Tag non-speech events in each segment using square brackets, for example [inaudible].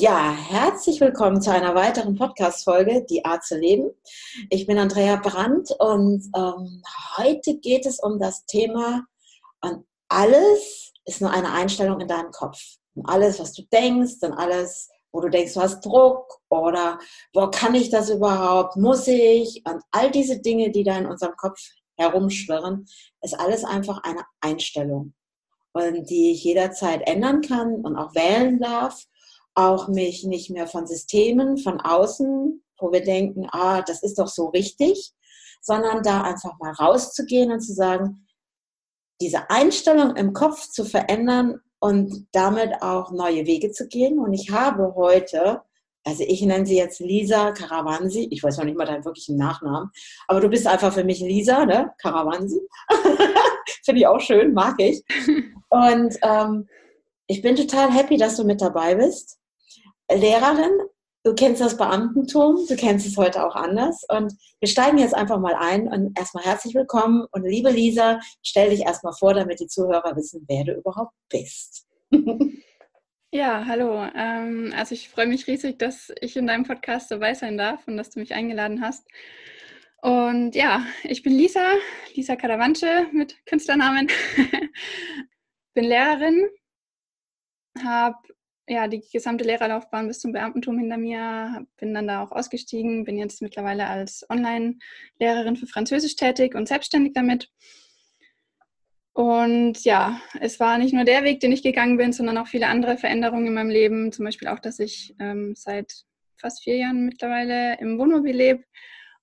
Ja, herzlich willkommen zu einer weiteren Podcast-Folge, Die Art zu leben. Ich bin Andrea Brandt und ähm, heute geht es um das Thema, und alles ist nur eine Einstellung in deinem Kopf. Und alles, was du denkst und alles, wo du denkst, du hast Druck oder wo kann ich das überhaupt, muss ich und all diese Dinge, die da in unserem Kopf herumschwirren, ist alles einfach eine Einstellung und die ich jederzeit ändern kann und auch wählen darf auch mich nicht mehr von Systemen von außen, wo wir denken, ah, das ist doch so richtig, sondern da einfach mal rauszugehen und zu sagen, diese Einstellung im Kopf zu verändern und damit auch neue Wege zu gehen. Und ich habe heute, also ich nenne sie jetzt Lisa Karawansi, ich weiß noch nicht mal deinen wirklichen Nachnamen, aber du bist einfach für mich Lisa, ne? Karawansi. [laughs] Finde ich auch schön, mag ich. [laughs] Und ähm, ich bin total happy, dass du mit dabei bist. Lehrerin. Du kennst das Beamtentum, du kennst es heute auch anders. Und wir steigen jetzt einfach mal ein und erstmal herzlich willkommen. Und liebe Lisa, stell dich erstmal vor, damit die Zuhörer wissen, wer du überhaupt bist. [laughs] Ja, hallo. Ähm, also ich freue mich riesig, dass ich in deinem Podcast dabei sein darf und dass du mich eingeladen hast. Und ja, ich bin Lisa, Lisa Karawanche mit Künstlernamen. [laughs] bin Lehrerin, habe ja, die gesamte Lehrerlaufbahn bis zum Beamtentum hinter mir, bin dann da auch ausgestiegen, bin jetzt mittlerweile als Online-Lehrerin für Französisch tätig und selbstständig damit. Und ja, es war nicht nur der Weg, den ich gegangen bin, sondern auch viele andere Veränderungen in meinem Leben. Zum Beispiel auch, dass ich ähm, seit fast vier Jahren mittlerweile im Wohnmobil lebe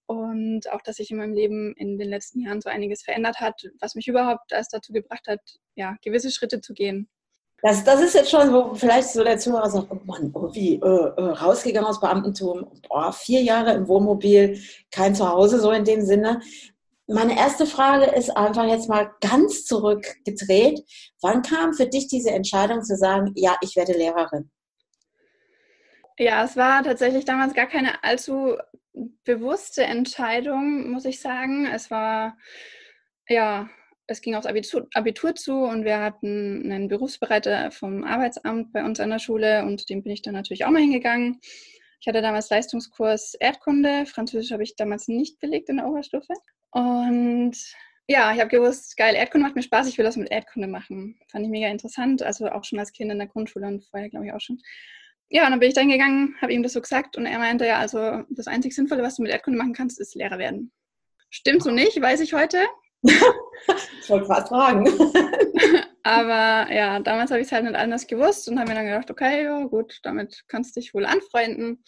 und auch, dass sich in meinem Leben in den letzten Jahren so einiges verändert hat, was mich überhaupt erst dazu gebracht hat, ja, gewisse Schritte zu gehen. Das, das ist jetzt schon, wo vielleicht so der Zuhörer sagt, oh Mann, oh, wie, äh, äh, rausgegangen aus Beamtentum, boah, vier Jahre im Wohnmobil, kein Zuhause so in dem Sinne. Meine erste Frage ist einfach jetzt mal ganz zurückgedreht. Wann kam für dich diese Entscheidung zu sagen, ja, ich werde Lehrerin? Ja, es war tatsächlich damals gar keine allzu bewusste Entscheidung, muss ich sagen. Es war, ja, es ging aufs Abitur, Abitur, zu und wir hatten einen Berufsbereiter vom Arbeitsamt bei uns an der Schule und dem bin ich dann natürlich auch mal hingegangen. Ich hatte damals Leistungskurs Erdkunde, Französisch habe ich damals nicht belegt in der Oberstufe. Und ja, ich habe gewusst, geil, Erdkunde macht mir Spaß, ich will das mit Erdkunde machen. Fand ich mega interessant, also auch schon als Kind in der Grundschule und vorher glaube ich auch schon. Ja, und dann bin ich dann gegangen, habe ihm das so gesagt und er meinte, ja, also das einzig Sinnvolle, was du mit Erdkunde machen kannst, ist Lehrer werden. Stimmt so nicht, weiß ich heute. Ich wollte gerade fragen. [laughs] Aber ja, damals habe ich es halt nicht anders gewusst und habe mir dann gedacht, okay, ja, gut, damit kannst du dich wohl anfreunden.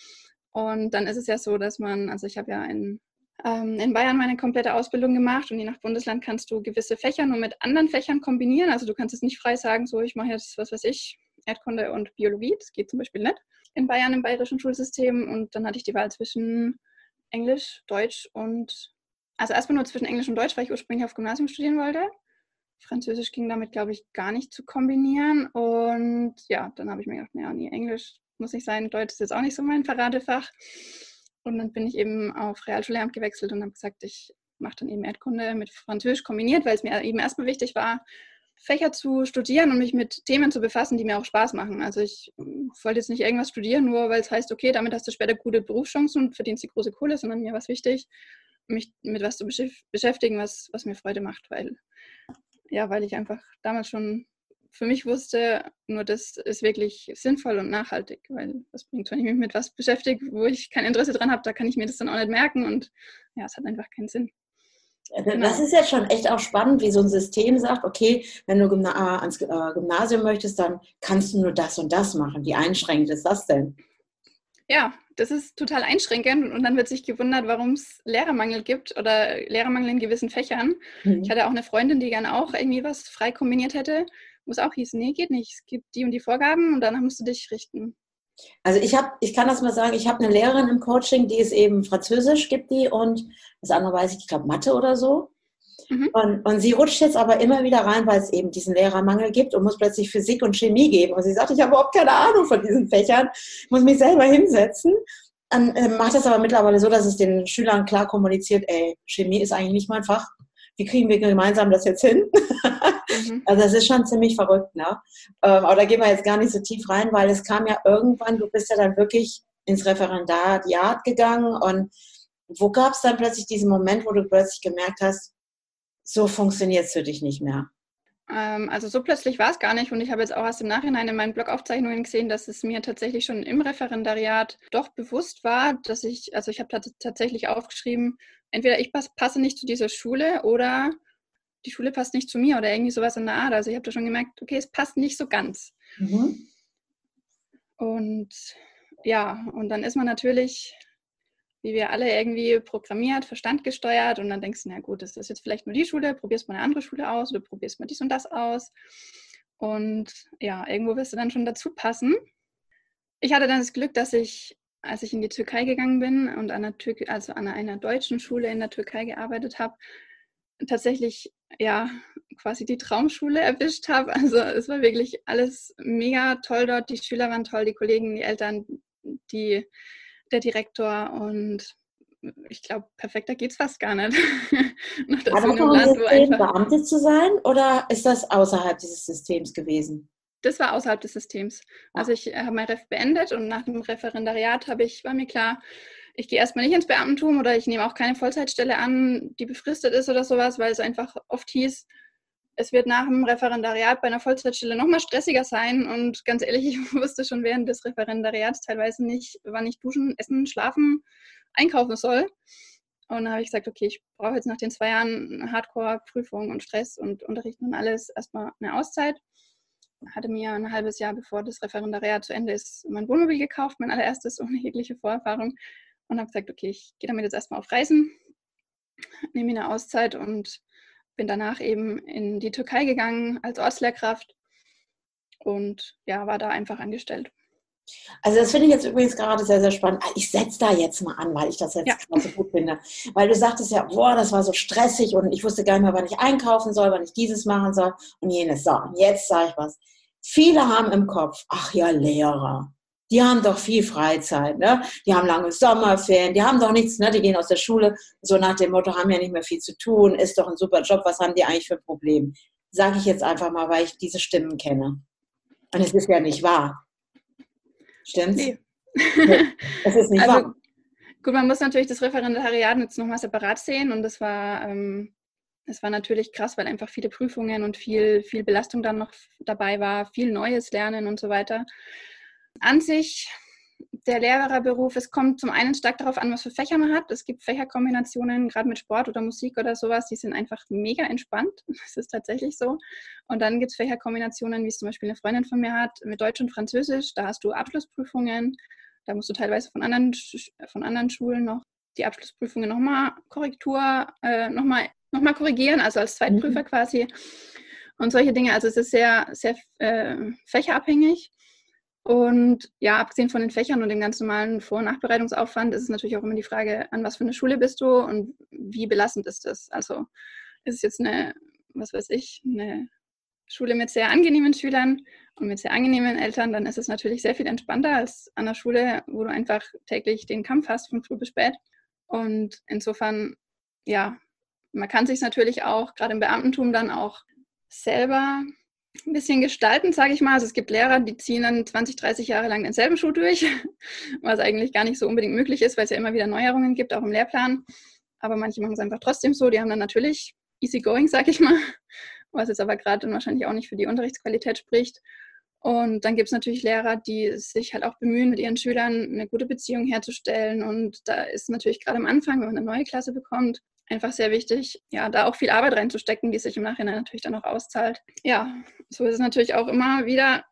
Und dann ist es ja so, dass man, also ich habe ja in, ähm, in Bayern meine komplette Ausbildung gemacht und je nach Bundesland kannst du gewisse Fächer nur mit anderen Fächern kombinieren. Also du kannst es nicht frei sagen, so ich mache jetzt, was weiß ich, Erdkunde und Biologie. Das geht zum Beispiel nicht in Bayern im bayerischen Schulsystem. Und dann hatte ich die Wahl zwischen Englisch, Deutsch und also erstmal nur zwischen Englisch und Deutsch, weil ich ursprünglich auf Gymnasium studieren wollte. Französisch ging damit, glaube ich, gar nicht zu kombinieren. Und ja, dann habe ich mir gedacht, naja, nee, Englisch muss nicht sein, Deutsch ist jetzt auch nicht so mein Paradefach. Und dann bin ich eben auf Realschullehramt gewechselt und habe gesagt, ich mache dann eben Erdkunde mit Französisch kombiniert, weil es mir eben erstmal wichtig war, Fächer zu studieren und mich mit Themen zu befassen, die mir auch Spaß machen. Also ich wollte jetzt nicht irgendwas studieren, nur weil es heißt, okay, damit hast du später gute Berufschancen und verdienst die große Kohle, sondern mir war es wichtig, mich mit was zu beschäftigen, was, was mir Freude macht, weil, ja, weil ich einfach damals schon für mich wusste, nur das ist wirklich sinnvoll und nachhaltig, weil das bringt, wenn ich mich mit was beschäftige, wo ich kein Interesse dran habe, da kann ich mir das dann auch nicht merken und ja, es hat einfach keinen Sinn. Genau. Das ist jetzt schon echt auch spannend, wie so ein System sagt, okay, wenn du Gymna ans äh, Gymnasium möchtest, dann kannst du nur das und das machen. Wie einschränkend ist das denn? Ja, das ist total einschränkend und dann wird sich gewundert, warum es Lehrermangel gibt oder Lehrermangel in gewissen Fächern. Mhm. Ich hatte auch eine Freundin, die gerne auch irgendwie was frei kombiniert hätte, wo es auch hieß, nee, geht nicht. Es gibt die und die Vorgaben und danach musst du dich richten. Also ich habe, ich kann das mal sagen, ich habe eine Lehrerin im Coaching, die ist eben Französisch, gibt die und das andere weiß ich, ich glaube Mathe oder so. Mhm. Und, und sie rutscht jetzt aber immer wieder rein, weil es eben diesen Lehrermangel gibt und muss plötzlich Physik und Chemie geben. Und sie sagt, ich habe überhaupt keine Ahnung von diesen Fächern, muss mich selber hinsetzen. Dann äh, macht das aber mittlerweile so, dass es den Schülern klar kommuniziert, ey, Chemie ist eigentlich nicht mein Fach. Wie kriegen wir gemeinsam das jetzt hin? Mhm. [laughs] Also das ist schon ziemlich verrückt, ne? Ähm, aber da gehen wir jetzt gar nicht so tief rein, weil es kam ja irgendwann, du bist ja dann wirklich ins Referendariat gegangen und wo gab es dann plötzlich diesen Moment, wo du plötzlich gemerkt hast, so funktioniert es für dich nicht mehr? Ähm, also so plötzlich war es gar nicht und ich habe jetzt auch erst im Nachhinein in meinen Blogaufzeichnungen gesehen, dass es mir tatsächlich schon im Referendariat doch bewusst war, dass ich, also ich habe tatsächlich aufgeschrieben, entweder ich passe nicht zu dieser Schule oder die Schule passt nicht zu mir oder irgendwie sowas in der Art. Also ich habe da schon gemerkt, okay, es passt nicht so ganz. Mhm. Und ja, und dann ist man natürlich wie wir alle irgendwie programmiert, Verstand gesteuert und dann denkst du, na gut, das ist jetzt vielleicht nur die Schule, probierst mal eine andere Schule aus oder probierst mal dies und das aus. Und ja, irgendwo wirst du dann schon dazu passen. Ich hatte dann das Glück, dass ich, als ich in die Türkei gegangen bin und an einer, Tür also an einer deutschen Schule in der Türkei gearbeitet habe, tatsächlich ja quasi die Traumschule erwischt habe. Also es war wirklich alles mega toll dort. Die Schüler waren toll, die Kollegen, die Eltern, die der Direktor und ich glaube, perfekter geht es fast gar nicht. [laughs] Aber in einem Land, System, Beamte zu sein oder ist das außerhalb dieses Systems gewesen? Das war außerhalb des Systems. Ah. Also ich habe mein Ref beendet und nach dem Referendariat habe ich, war mir klar, ich gehe erstmal nicht ins Beamtentum oder ich nehme auch keine Vollzeitstelle an, die befristet ist oder sowas, weil es einfach oft hieß, es wird nach dem Referendariat bei einer Vollzeitstelle noch mal stressiger sein. Und ganz ehrlich, ich [laughs] wusste schon während des Referendariats teilweise nicht, wann ich duschen, essen, schlafen, einkaufen soll. Und dann habe ich gesagt, okay, ich brauche jetzt nach den zwei Jahren Hardcore-Prüfung und Stress und Unterrichten und alles erstmal eine Auszeit. Hatte mir ein halbes Jahr bevor das Referendariat zu Ende ist mein Wohnmobil gekauft, mein allererstes [laughs] ohne jegliche Vorerfahrung. Und habe gesagt, okay, ich gehe damit jetzt erstmal auf Reisen, nehme mir eine Auszeit und bin danach eben in die Türkei gegangen als Ortslehrkraft und ja, war da einfach angestellt. Also das finde ich jetzt übrigens gerade sehr, sehr spannend. Ich setze da jetzt mal an, weil ich das jetzt ja. so gut finde. Weil du sagtest ja, boah, das war so stressig und ich wusste gar nicht mehr, wann ich einkaufen soll, wann ich dieses machen soll und jenes. So, und jetzt sage ich was. Viele haben im Kopf, ach ja, Lehrer die haben doch viel Freizeit, ne? Die haben lange Sommerferien, die haben doch nichts, ne? Die gehen aus der Schule, so nach dem Motto, haben ja nicht mehr viel zu tun, ist doch ein super Job, was haben die eigentlich für ein Problem? Sage ich jetzt einfach mal, weil ich diese Stimmen kenne. Und es ist ja nicht wahr. Stimmt's? Nee. [laughs] es ist nicht also, wahr. Gut, man muss natürlich das Referendariat jetzt nochmal separat sehen und das war, ähm, das war natürlich krass, weil einfach viele Prüfungen und viel, viel Belastung dann noch dabei war, viel Neues lernen und so weiter. An sich, der Lehrerberuf, es kommt zum einen stark darauf an, was für Fächer man hat. Es gibt Fächerkombinationen, gerade mit Sport oder Musik oder sowas, die sind einfach mega entspannt. [laughs] Das ist tatsächlich so. Und dann gibt es Fächerkombinationen, wie es zum Beispiel eine Freundin von mir hat, mit Deutsch und Französisch. Da hast du Abschlussprüfungen. Da musst du teilweise von anderen, von anderen Schulen noch die Abschlussprüfungen nochmal Korrektur, äh, nochmal noch mal korrigieren, also als Zweitprüfer mhm. quasi. Und solche Dinge. Also es ist sehr, sehr äh, fächerabhängig. Und ja, abgesehen von den Fächern und dem ganz normalen Vor- und Nachbereitungsaufwand ist es natürlich auch immer die Frage, an was für eine Schule bist du und wie belastend ist das? Also ist es jetzt eine, was weiß ich, eine Schule mit sehr angenehmen Schülern und mit sehr angenehmen Eltern, dann ist es natürlich sehr viel entspannter als an einer Schule, wo du einfach täglich den Kampf hast von früh bis spät. Und insofern, ja, man kann sich natürlich auch, gerade im Beamtentum, dann auch selber ein bisschen gestalten, sage ich mal. Also es gibt Lehrer, die ziehen dann 20, 30 Jahre lang denselben Schuh durch, [laughs] was eigentlich gar nicht so unbedingt möglich ist, weil es ja immer wieder Neuerungen gibt, auch im Lehrplan. Aber manche machen es einfach trotzdem so. Die haben dann natürlich easy going, sage ich mal, [laughs] was jetzt aber gerade wahrscheinlich auch nicht für die Unterrichtsqualität spricht. Und dann gibt es natürlich Lehrer, die sich halt auch bemühen, mit ihren Schülern eine gute Beziehung herzustellen. Und da ist natürlich gerade am Anfang, wenn man eine neue Klasse bekommt, einfach sehr wichtig, ja, da auch viel Arbeit reinzustecken, die sich im Nachhinein natürlich dann auch auszahlt. Ja, so ist es natürlich auch immer wieder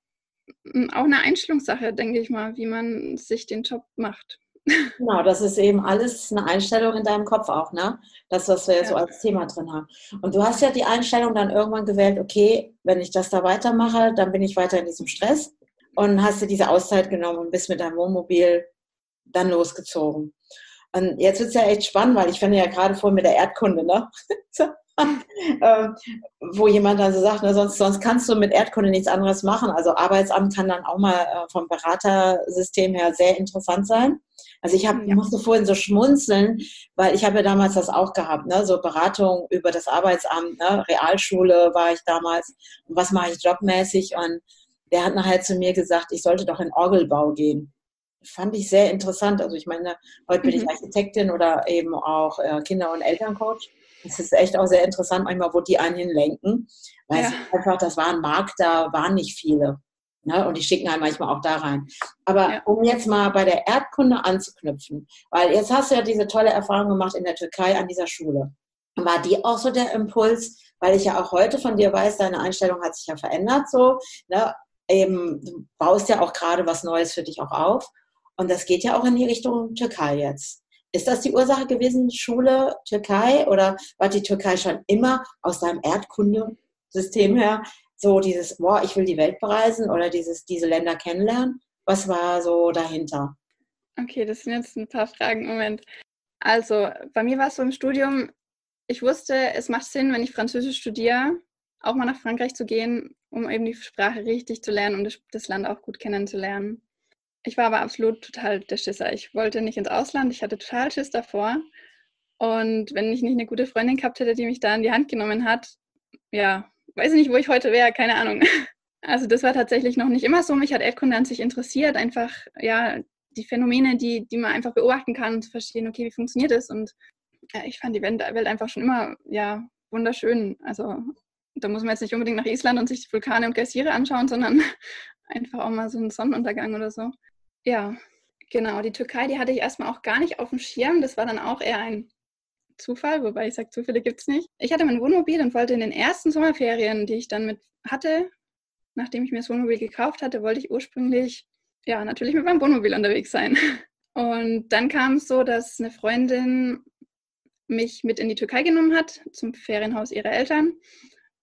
hm, auch eine Einstellungssache, denke ich mal, wie man sich den Job macht. [laughs] Genau, das ist eben alles eine Einstellung in deinem Kopf auch, ne? Das, was wir ja. so als Thema drin haben. Und du hast ja die Einstellung dann irgendwann gewählt, okay, wenn ich das da weitermache, dann bin ich weiter in diesem Stress und hast dir diese Auszeit genommen und bist mit deinem Wohnmobil dann losgezogen. Und jetzt wird es ja echt spannend, weil ich finde ja gerade vor mit der Erdkunde, ne? [laughs] ähm, wo jemand dann so sagt, na, sonst, sonst kannst du mit Erdkunde nichts anderes machen. Also Arbeitsamt kann dann auch mal äh, vom Beratersystem her sehr interessant sein. Also ich hab, ja. musste vorhin so schmunzeln, weil ich habe ja damals das auch gehabt, ne? so Beratung über das Arbeitsamt, ne? Realschule war ich damals und was mache ich jobmäßig und der hat nachher zu mir gesagt, ich sollte doch in Orgelbau gehen fand ich sehr interessant. Also ich meine, heute bin ich mhm. Architektin oder eben auch äh, Kinder- und Elterncoach. Es ist echt auch sehr interessant, manchmal, wo die einen hinlenken. Weil ja. es einfach, das war ein Markt, da waren nicht viele. Ne? Und die schicken halt manchmal auch da rein. Aber ja. um jetzt mal bei der Erdkunde anzuknüpfen, weil jetzt hast du ja diese tolle Erfahrung gemacht in der Türkei an dieser Schule. War die auch so der Impuls, weil ich ja auch heute von dir weiß, deine Einstellung hat sich ja verändert so. Ne? Eben, du baust ja auch gerade was Neues für dich auch auf. Und das geht ja auch in die Richtung Türkei jetzt. Ist das die Ursache gewesen, Schule, Türkei? Oder war die Türkei schon immer aus deinem Erdkundesystem her so dieses, boah, ich will die Welt bereisen oder dieses, diese Länder kennenlernen? Was war so dahinter? Okay, das sind jetzt ein paar Fragen. Moment. Also, bei mir war es so im Studium, ich wusste, es macht Sinn, wenn ich Französisch studiere, auch mal nach Frankreich zu gehen, um eben die Sprache richtig zu lernen und das Land auch gut kennenzulernen. Ich war aber absolut total der Schisser. Ich wollte nicht ins Ausland. Ich hatte total Schiss davor. Und wenn ich nicht eine gute Freundin gehabt hätte, die mich da in die Hand genommen hat, ja, weiß ich nicht, wo ich heute wäre, keine Ahnung. [laughs] Also das war tatsächlich noch nicht immer so. Mich hat Erdkunde an sich interessiert, einfach, ja, die Phänomene, die, die man einfach beobachten kann, zu verstehen, okay, wie funktioniert das? Und ja, ich fand die Welt einfach schon immer, ja, wunderschön. Also da muss man jetzt nicht unbedingt nach Island und sich die Vulkane und Geysire anschauen, sondern [laughs] einfach auch mal so einen Sonnenuntergang oder so. Ja, genau. Die Türkei, die hatte ich erstmal auch gar nicht auf dem Schirm. Das war dann auch eher ein Zufall, wobei ich sage, Zufälle gibt es nicht. Ich hatte mein Wohnmobil und wollte in den ersten Sommerferien, die ich dann mit hatte, nachdem ich mir das Wohnmobil gekauft hatte, wollte ich ursprünglich, ja, natürlich mit meinem Wohnmobil unterwegs sein. [laughs] Und dann kam es so, dass eine Freundin mich mit in die Türkei genommen hat, zum Ferienhaus ihrer Eltern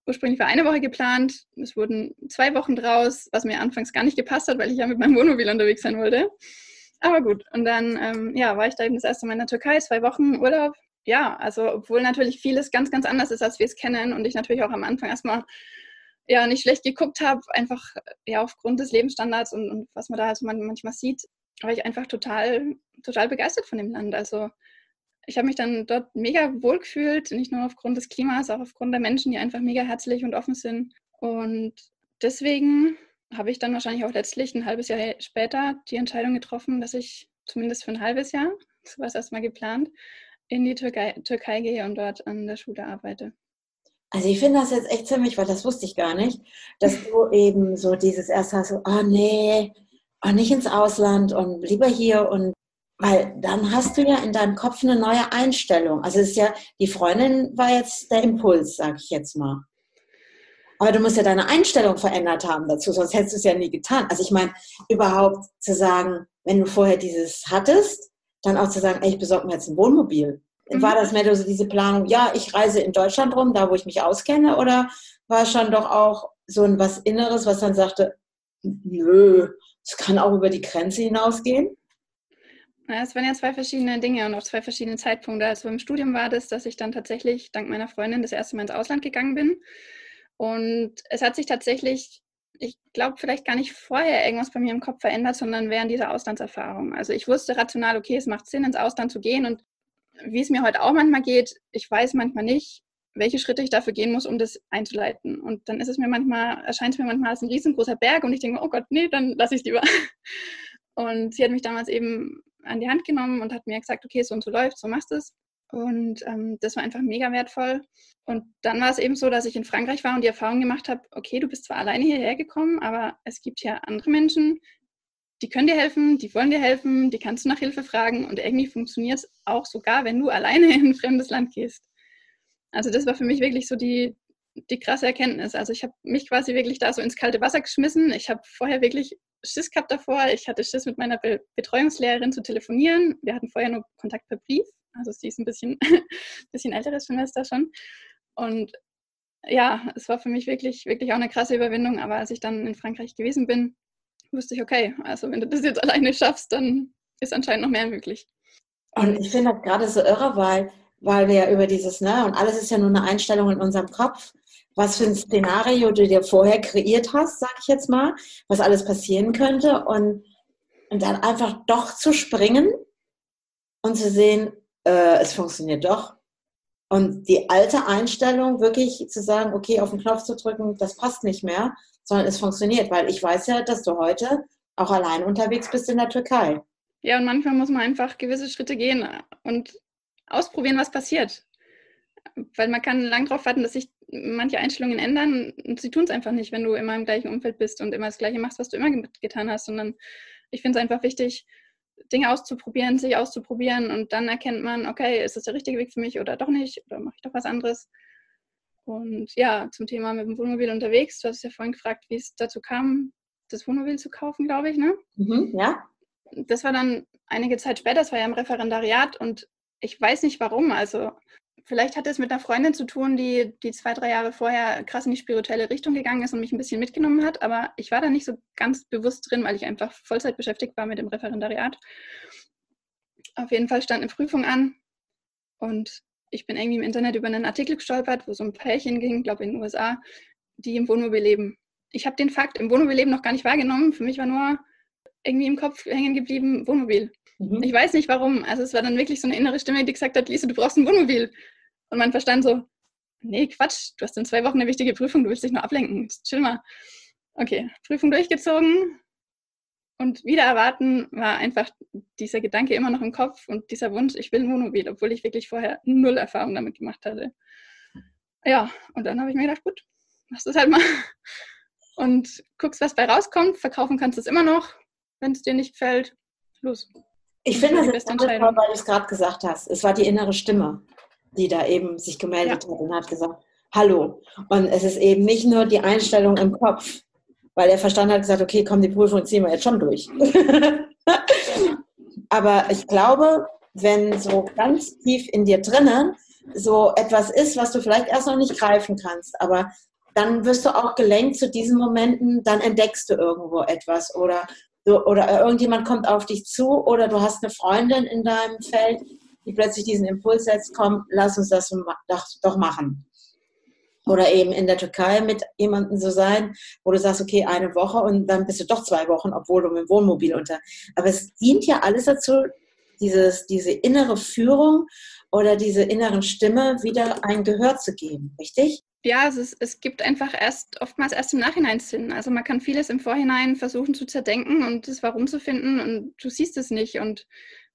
ursprünglich war eine Woche geplant. Es wurden zwei Wochen draus, was mir anfangs gar nicht gepasst hat, weil ich ja mit meinem Wohnmobil unterwegs sein wollte. Aber gut, und dann ähm, ja, war ich da eben das erste Mal in der Türkei, zwei Wochen Urlaub. Ja, also obwohl natürlich vieles ganz, ganz anders ist, als wir es kennen und ich natürlich auch am Anfang erstmal ja nicht schlecht geguckt habe, einfach ja aufgrund des Lebensstandards und, und was man da also manchmal sieht, war ich einfach total, total begeistert von dem Land. Also ich habe mich dann dort mega wohl gefühlt, nicht nur aufgrund des Klimas, auch aufgrund der Menschen, die einfach mega herzlich und offen sind. Und deswegen habe ich dann wahrscheinlich auch letztlich ein halbes Jahr später die Entscheidung getroffen, dass ich zumindest für ein halbes Jahr, so war es erstmal geplant, in die Türkei, Türkei gehe und dort an der Schule arbeite. Also ich finde das jetzt echt ziemlich, weil das wusste ich gar nicht, dass du eben so dieses erste hast, oh nee, oh, nicht ins Ausland und lieber hier und weil dann hast du ja in deinem Kopf eine neue Einstellung. Also es ist ja, die Freundin war jetzt der Impuls, sag ich jetzt mal. Aber du musst ja deine Einstellung verändert haben dazu, sonst hättest du es ja nie getan. Also ich meine, überhaupt zu sagen, wenn du vorher dieses hattest, dann auch zu sagen, ey, ich besorge mir jetzt ein Wohnmobil. Mhm. War das mehr so diese Planung, ja, ich reise in Deutschland rum, da wo ich mich auskenne, oder war es schon doch auch so ein was Inneres, was dann sagte, nö, es kann auch über die Grenze hinausgehen? Es waren ja zwei verschiedene Dinge und auch zwei verschiedene Zeitpunkte. Also im Studium war das, dass ich dann tatsächlich dank meiner Freundin das erste Mal ins Ausland gegangen bin. Und es hat sich tatsächlich, ich glaube, vielleicht gar nicht vorher irgendwas bei mir im Kopf verändert, sondern während dieser Auslandserfahrung. Also ich wusste rational, okay, es macht Sinn, ins Ausland zu gehen. Und wie es mir heute auch manchmal geht, ich weiß manchmal nicht, welche Schritte ich dafür gehen muss, um das einzuleiten. Und dann ist es mir manchmal, erscheint es mir manchmal als ein riesengroßer Berg und ich denke, oh Gott, nee, dann lasse ich es lieber. [laughs] Und sie hat mich damals eben an die Hand genommen und hat mir gesagt, okay, so und so läuft, so machst du es. Und ähm, das war einfach mega wertvoll. Und dann war es eben so, dass ich in Frankreich war und die Erfahrung gemacht habe, okay, du bist zwar alleine hierher gekommen, aber es gibt ja andere Menschen, die können dir helfen, die wollen dir helfen, die kannst du nach Hilfe fragen und irgendwie funktioniert es auch sogar, wenn du [laughs] alleine in ein fremdes Land gehst. Also das war für mich wirklich so die, die krasse Erkenntnis. Also ich habe mich quasi wirklich da so ins kalte Wasser geschmissen. Ich habe vorher wirklich Schiss gehabt davor. Ich hatte Schiss, mit meiner Be Betreuungslehrerin zu telefonieren. Wir hatten vorher nur Kontakt per Brief. Also sie ist ein bisschen, [laughs] bisschen älteres Semester schon. Und ja, es war für mich wirklich, wirklich auch eine krasse Überwindung. Aber als ich dann in Frankreich gewesen bin, wusste ich, okay, also wenn du das jetzt [laughs] alleine schaffst, dann ist anscheinend noch mehr möglich. Und ich finde das gerade so irre, weil weil wir ja über dieses, ne, und alles ist ja nur eine Einstellung in unserem Kopf, was für ein Szenario du dir vorher kreiert hast, sag ich jetzt mal, was alles passieren könnte und, und dann einfach doch zu springen und zu sehen, äh, es funktioniert doch. Und die alte Einstellung wirklich zu sagen, okay, auf den Knopf zu drücken, das passt nicht mehr, sondern es funktioniert, weil ich weiß ja, dass du heute auch allein unterwegs bist in der Türkei. Ja, und manchmal muss man einfach gewisse Schritte gehen und ausprobieren, was passiert. Weil man kann lang darauf warten, dass sich manche Einstellungen ändern und sie tun es einfach nicht, wenn du immer im gleichen Umfeld bist und immer das Gleiche machst, was du immer getan hast, sondern ich finde es einfach wichtig, Dinge auszuprobieren, sich auszuprobieren und dann erkennt man, okay, ist das der richtige Weg für mich oder doch nicht oder mache ich doch was anderes. Und ja, zum Thema mit dem Wohnmobil unterwegs, du hast ja vorhin gefragt, wie es dazu kam, das Wohnmobil zu kaufen, glaube ich, ne? Mhm, ja. Das war dann einige Zeit später, das war ja im Referendariat und ich weiß nicht warum. Also vielleicht hat es mit einer Freundin zu tun, die, die zwei, drei Jahre vorher krass in die spirituelle Richtung gegangen ist und mich ein bisschen mitgenommen hat. Aber ich war da nicht so ganz bewusst drin, weil ich einfach Vollzeit beschäftigt war mit dem Referendariat. Auf jeden Fall stand eine Prüfung an und ich bin irgendwie im Internet über einen Artikel gestolpert, wo so ein Pärchen ging, glaube ich in den USA, die im Wohnmobil leben. Ich habe den Fakt im Wohnmobil leben noch gar nicht wahrgenommen. Für mich war nur irgendwie im Kopf hängen geblieben Wohnmobil. Mhm. Ich weiß nicht warum. Also es war dann wirklich so eine innere Stimme, die gesagt hat, Lisa, du brauchst ein Wohnmobil. Und mein Verstand so, nee, Quatsch, du hast in zwei Wochen eine wichtige Prüfung, du willst dich nur ablenken. Chill mal. Okay, Prüfung durchgezogen. Und wieder erwarten war einfach dieser Gedanke immer noch im Kopf und dieser Wunsch, ich will ein Wohnmobil, obwohl ich wirklich vorher null Erfahrung damit gemacht hatte. Ja, und dann habe ich mir gedacht, gut, machst du es halt mal. Und guckst, was bei rauskommt. Verkaufen kannst du es immer noch. Wenn es dir nicht gefällt, los. Ich finde das jetzt toll, weil du es gerade gesagt hast. Es war die innere Stimme, die da eben sich gemeldet ja. hat und hat gesagt, hallo. Und es ist eben nicht nur die Einstellung im Kopf, weil der Verstand hat gesagt, okay, komm, die Prüfung ziehen wir jetzt schon durch. [laughs] Aber ich glaube, wenn so ganz tief in dir drinnen so etwas ist, was du vielleicht erst noch nicht greifen kannst, aber dann wirst du auch gelenkt zu diesen Momenten, dann entdeckst du irgendwo etwas oder du, oder irgendjemand kommt auf dich zu oder du hast eine Freundin in deinem Feld, die plötzlich diesen Impuls setzt, komm, lass uns das doch, machen. Oder eben in der Türkei mit jemandem so sein, wo du sagst, okay, eine Woche und dann bist du doch zwei Wochen, obwohl du mit dem Wohnmobil unter. Aber es dient ja alles dazu, dieses, diese innere Führung oder diese inneren Stimme wieder ein Gehör zu geben, richtig? Ja, es, ist, es gibt einfach erst oftmals erst im Nachhinein Sinn. Also man kann vieles im Vorhinein versuchen zu zerdenken und das Warum zu finden und du siehst es nicht. Und,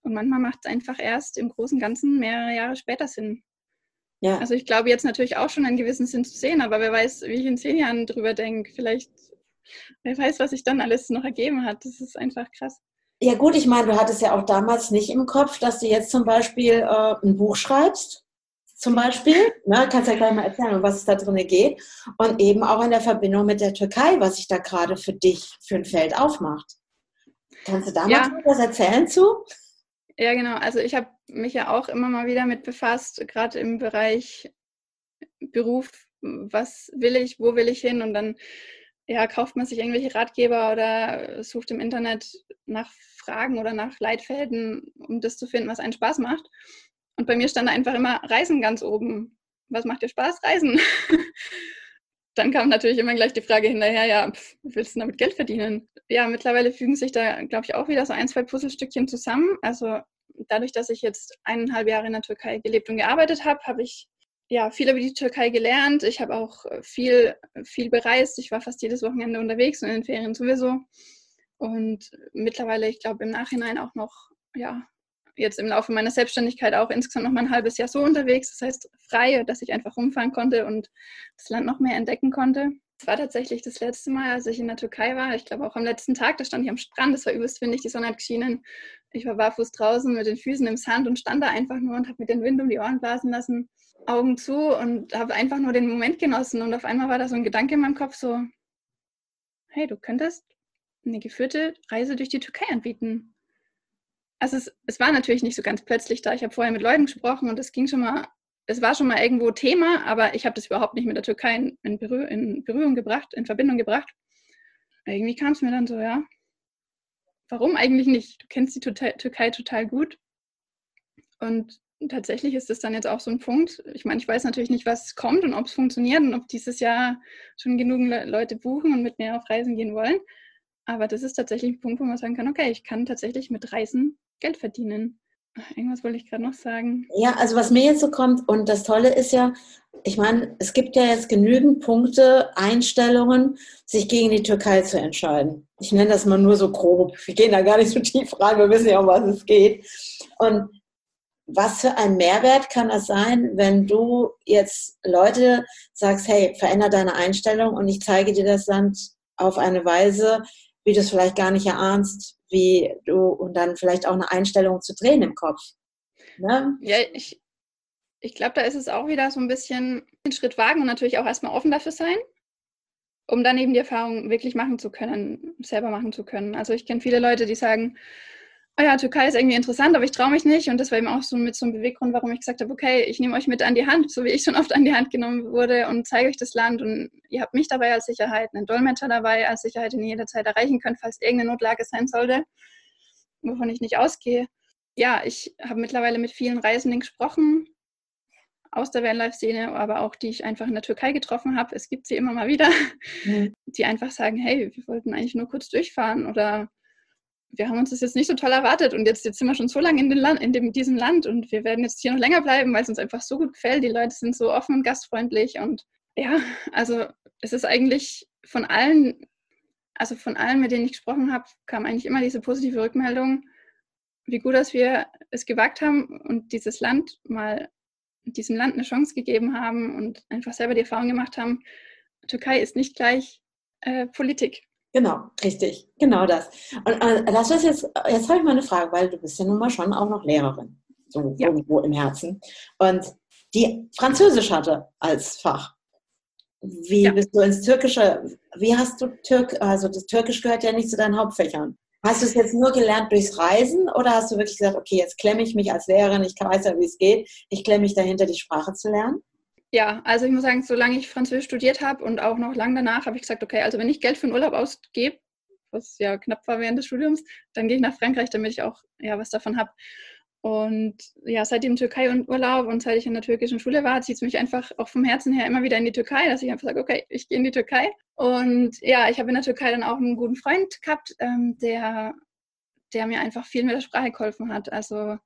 und manchmal macht es einfach erst im Großen und Ganzen mehrere Jahre später Sinn. Ja. Also ich glaube jetzt natürlich auch schon einen gewissen Sinn zu sehen, aber wer weiß, wie ich in zehn Jahren drüber denke. Vielleicht, wer weiß, was sich dann alles noch ergeben hat. Das ist einfach krass. Ja gut, ich meine, du hattest ja auch damals nicht im Kopf, dass du jetzt zum Beispiel äh, ein Buch schreibst zum Beispiel. Ne, kannst ja gleich mal erzählen, um was es da drin geht. Und eben auch in der Verbindung mit der Türkei, was sich da gerade für dich für ein Feld aufmacht. Kannst du da ja. mal was erzählen zu? Ja, genau. Also ich habe mich ja auch immer mal wieder mit befasst, gerade im Bereich Beruf. Was will ich, wo will ich hin? Und dann ja, kauft man sich irgendwelche Ratgeber oder sucht im Internet nach Fragen oder nach Leitfäden, um das zu finden, was einen Spaß macht. Und bei mir stand einfach immer Reisen ganz oben. Was macht dir Spaß? Reisen. [laughs] Dann kam natürlich immer gleich die Frage hinterher, ja, pf, willst du damit Geld verdienen? Ja, mittlerweile fügen sich da, glaube ich, auch wieder so ein, zwei Puzzlestückchen zusammen. Also dadurch, dass ich jetzt eineinhalb Jahre in der Türkei gelebt und gearbeitet habe, habe ich ja viel über die Türkei gelernt. Ich habe auch viel, viel bereist. Ich war fast jedes Wochenende unterwegs und in den Ferien sowieso. Und mittlerweile, ich glaube, im Nachhinein auch noch ja, jetzt im Laufe meiner Selbstständigkeit auch insgesamt noch mal ein halbes Jahr so unterwegs. Das heißt frei, dass ich einfach rumfahren konnte und das Land noch mehr entdecken konnte. Es war tatsächlich das letzte Mal, als ich in der Türkei war. Ich glaube auch am letzten Tag, da stand ich am Strand, es war übelst windig, die Sonne hat geschienen. Ich war barfuß draußen mit den Füßen im Sand und stand da einfach nur und habe mir den Wind um die Ohren blasen lassen, Augen zu und habe einfach nur den Moment genossen. Und auf einmal war da so ein Gedanke in meinem Kopf so, hey, du könntest eine geführte Reise durch die Türkei anbieten also es, es war natürlich nicht so ganz plötzlich da. Ich habe vorher mit Leuten gesprochen und es ging schon mal, es war schon mal irgendwo Thema, aber ich habe das überhaupt nicht mit der Türkei in, in, Berühr, in Berührung gebracht, in Verbindung gebracht. Irgendwie kam es mir dann so, ja, warum eigentlich nicht? Du kennst die Türkei total gut. Und tatsächlich ist das dann jetzt auch so ein Punkt. Ich meine, ich weiß natürlich nicht, was kommt und ob es funktioniert und ob dieses Jahr schon genug Leute buchen und mit mir auf Reisen gehen wollen. Aber das ist tatsächlich ein Punkt, wo man sagen kann, okay, ich kann tatsächlich mit Reisen Geld verdienen. Irgendwas wollte ich gerade noch sagen. Ja, also was mir jetzt so kommt, und das Tolle ist ja, ich meine, es gibt ja jetzt genügend Punkte, Einstellungen, sich gegen die Türkei zu entscheiden. Ich nenne das mal nur so grob. Wir gehen da gar nicht so tief rein, wir wissen ja, um was es geht. Und was für ein Mehrwert kann das sein, wenn du jetzt Leute sagst, hey, veränder deine Einstellung und ich zeige dir das Land auf eine Weise, wie du es vielleicht gar nicht erahnst, wie du und dann vielleicht auch eine Einstellung zu drehen im Kopf. Ne? Ja, ich, ich glaube, da ist es auch wieder so ein bisschen einen Schritt wagen und natürlich auch erstmal offen dafür sein, um dann eben die Erfahrung wirklich machen zu können, selber machen zu können. Also ich kenne viele Leute, die sagen, oh ja, Türkei ist irgendwie interessant, aber ich traue mich nicht. Und das war eben auch so mit so einem Beweggrund, warum ich gesagt habe, okay, ich nehme euch mit an die Hand, so wie ich schon oft an die Hand genommen wurde und zeige euch das Land. Und ihr habt mich dabei als Sicherheit, einen Dolmetscher dabei als Sicherheit, den ihr jederzeit erreichen könnt, falls irgendeine Notlage sein sollte, wovon ich nicht ausgehe. Ja, ich habe mittlerweile mit vielen Reisenden gesprochen, aus der Vanlife-Szene, aber auch die ich einfach in der Türkei getroffen habe. Es gibt sie immer mal wieder, mhm. die einfach sagen, hey, wir wollten eigentlich nur kurz durchfahren oder wir haben uns das jetzt nicht so toll erwartet und jetzt, jetzt sind wir schon so lange in, Land, in dem, diesem Land und wir werden jetzt hier noch länger bleiben, weil es uns einfach so gut gefällt. Die Leute sind so offen und gastfreundlich und ja, also es ist eigentlich von allen, also von allen, mit denen ich gesprochen habe, kam eigentlich immer diese positive Rückmeldung, wie gut, dass wir es gewagt haben und dieses Land mal, diesem Land eine Chance gegeben haben und einfach selber die Erfahrung gemacht haben, Türkei ist nicht gleich äh, Politik. Genau, richtig, genau das. Und äh, das ist jetzt, jetzt habe ich mal eine Frage, weil du bist ja nun mal schon auch noch Lehrerin, so ja. irgendwo im Herzen. Und die Französisch hatte als Fach. Wie ja. bist du ins Türkische, wie hast du Türk, also das Türkisch gehört ja nicht zu deinen Hauptfächern. Hast du es jetzt nur gelernt durchs Reisen oder hast du wirklich gesagt, okay, jetzt klemme ich mich als Lehrerin, ich weiß ja, wie es geht, ich klemme mich dahinter, die Sprache zu lernen? Ja, also ich muss sagen, solange ich Französisch studiert habe und auch noch lang danach, habe ich gesagt, okay, also wenn ich Geld für den Urlaub ausgebe, was ja knapp war während des Studiums, dann gehe ich nach Frankreich, damit ich auch ja was davon habe. Und ja, seit dem Türkei-Urlaub und seit ich in der türkischen Schule war, zieht es mich einfach auch vom Herzen her immer wieder in die Türkei, dass ich einfach sage, okay, ich gehe in die Türkei. Und ja, ich habe in der Türkei dann auch einen guten Freund gehabt, ähm, der, der mir einfach viel mit der Sprache geholfen hat. Also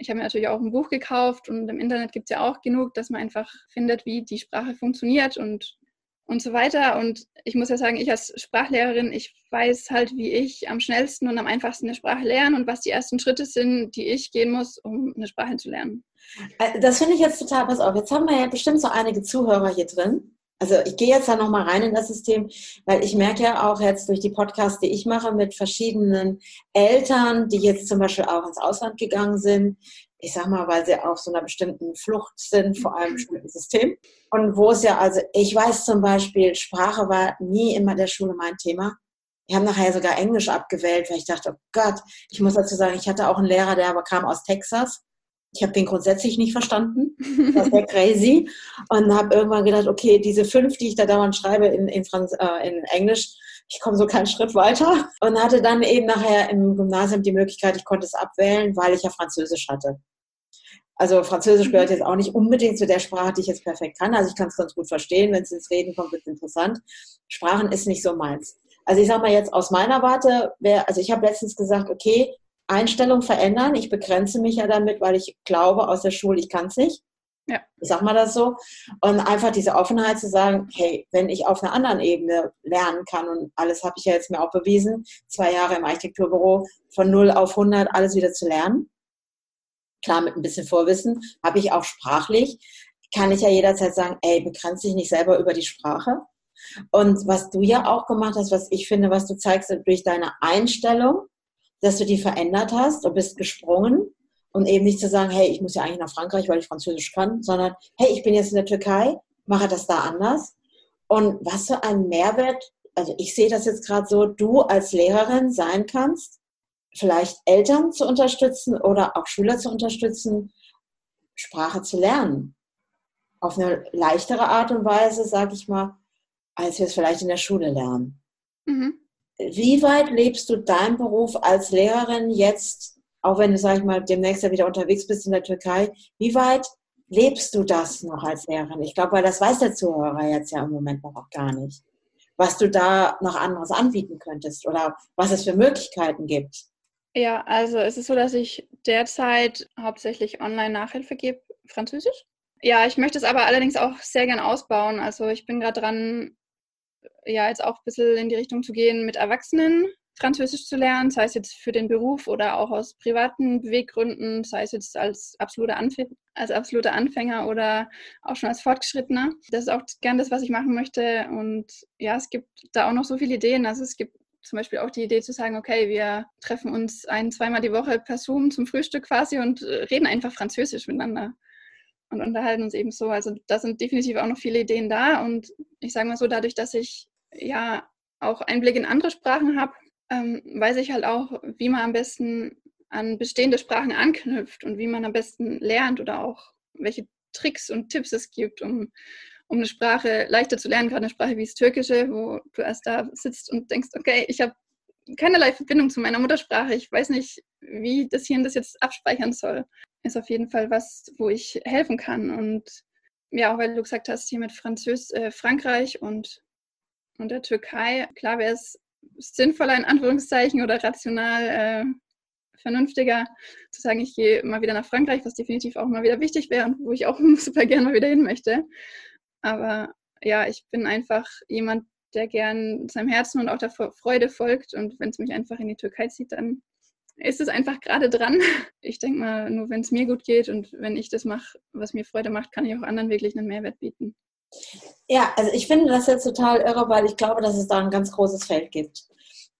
ich habe mir natürlich auch ein Buch gekauft und im Internet gibt es ja auch genug, dass man einfach findet, wie die Sprache funktioniert und, und so weiter. Und ich muss ja sagen, ich als Sprachlehrerin, ich weiß halt, wie ich am schnellsten und am einfachsten eine Sprache lerne und was die ersten Schritte sind, die ich gehen muss, um eine Sprache zu lernen. Äh, das finde ich jetzt total, pass auf, jetzt haben wir ja bestimmt so einige Zuhörer hier drin. Also ich gehe jetzt da nochmal rein in das System, weil ich merke ja auch jetzt durch die Podcasts, die ich mache mit verschiedenen Eltern, die jetzt zum Beispiel auch ins Ausland gegangen sind, ich sag mal, weil sie auf so einer bestimmten Flucht sind, vor allem im System. Und wo es ja, also ich weiß zum Beispiel, Sprache war nie immer der Schule mein Thema. Wir haben nachher sogar Englisch abgewählt, weil ich dachte, oh Gott, ich muss dazu sagen, ich hatte auch einen Lehrer, der aber kam aus Texas ich habe den grundsätzlich nicht verstanden. [laughs] Das war crazy. Und habe irgendwann gedacht, okay, diese fünf, die ich da dauernd schreibe in, in, Franz äh, in Englisch, ich komme so keinen Schritt weiter. Und hatte dann eben nachher im Gymnasium die Möglichkeit, ich konnte es abwählen, weil ich ja Französisch hatte. Also Französisch mhm. gehört jetzt auch nicht unbedingt zu der Sprache, die ich jetzt perfekt kann. Also ich kann es ganz gut verstehen. Wenn es ins Reden kommt, wird es interessant. Sprachen ist nicht so meins. Also ich sage mal jetzt aus meiner Warte, wer, also ich habe letztens gesagt, okay, Einstellung verändern. Ich begrenze mich ja damit, weil ich glaube aus der Schule, ich kann es nicht. Ja. Ich sag mal das so. Und einfach diese Offenheit zu sagen, hey, wenn ich auf einer anderen Ebene lernen kann und alles habe ich ja jetzt mir auch bewiesen, zwei Jahre im Architekturbüro, von 0 auf 100 alles wieder zu lernen. Klar, mit ein bisschen Vorwissen, habe ich auch sprachlich, kann ich ja jederzeit sagen, ey, begrenze dich nicht selber über die Sprache. Und was du ja auch gemacht hast, was ich finde, was du zeigst durch deine Einstellung, dass du die verändert hast und bist gesprungen und eben nicht zu sagen, hey, ich muss ja eigentlich nach Frankreich, weil ich Französisch kann, sondern hey, ich bin jetzt in der Türkei, mache das da anders. Und was für ein Mehrwert, also ich sehe das jetzt gerade so, du als Lehrerin sein kannst, vielleicht Eltern zu unterstützen oder auch Schüler zu unterstützen, Sprache zu lernen. Auf eine leichtere Art und Weise, sage ich mal, als wir es vielleicht in der Schule lernen. Mhm. Wie weit lebst du deinen Beruf als Lehrerin jetzt auch wenn du, sag ich mal, demnächst ja wieder unterwegs bist in der Türkei, wie weit lebst du das noch als Lehrerin? Ich glaube, weil das weiß der Zuhörer jetzt ja im Moment noch auch gar nicht. Was du da noch anderes anbieten könntest oder was es für Möglichkeiten gibt. Ja, also es ist so, dass ich derzeit hauptsächlich Online-Nachhilfe gebe, Französisch. Ja, ich möchte es aber allerdings auch sehr gern ausbauen. Also ich bin gerade dran, ja, jetzt auch ein bisschen in die Richtung zu gehen, mit Erwachsenen Französisch zu lernen, sei es jetzt für den Beruf oder auch aus privaten Beweggründen, sei es jetzt als absoluter, Anf als absoluter Anfänger oder auch schon als Fortgeschrittener. Das ist auch gern das, was ich machen möchte. Und ja, es gibt da auch noch so viele Ideen. Also es gibt zum Beispiel auch die Idee zu sagen, okay, wir treffen uns ein, zweimal die Woche per Zoom zum Frühstück quasi und äh, reden einfach Französisch miteinander und unterhalten uns eben so. Also da sind definitiv auch noch viele Ideen da und ich sage mal so, dadurch, dass ich ja auch Einblick in andere Sprachen habe, ähm, weiß ich halt auch, wie man am besten an bestehende Sprachen anknüpft und wie man am besten lernt oder auch welche Tricks und Tipps es gibt, um um eine Sprache leichter zu lernen, gerade eine Sprache wie das Türkische, wo du erst da sitzt und denkst, okay, ich habe keinerlei Verbindung zu meiner Muttersprache, ich weiß nicht, wie das Hirn das jetzt abspeichern soll, ist auf jeden Fall was, wo ich helfen kann. Und ja, auch weil du gesagt hast, hier mit Französ äh, Frankreich und, und der Türkei, klar wäre es sinnvoller in Anführungszeichen oder rational äh, vernünftiger zu sagen, ich gehe mal wieder nach Frankreich, was definitiv auch mal wieder wichtig wäre und wo ich auch [laughs] super gerne mal wieder hin möchte. Aber ja, ich bin einfach jemand, der gern seinem Herzen und auch der Freude folgt. Und wenn es mich einfach in die Türkei zieht, dann ist es einfach gerade dran. [laughs] Ich denke mal, nur wenn es mir gut geht und wenn ich das mache, was mir Freude macht, kann ich auch anderen wirklich einen Mehrwert bieten. Ja, also ich finde das jetzt total irre, weil ich glaube, dass es da ein ganz großes Feld gibt.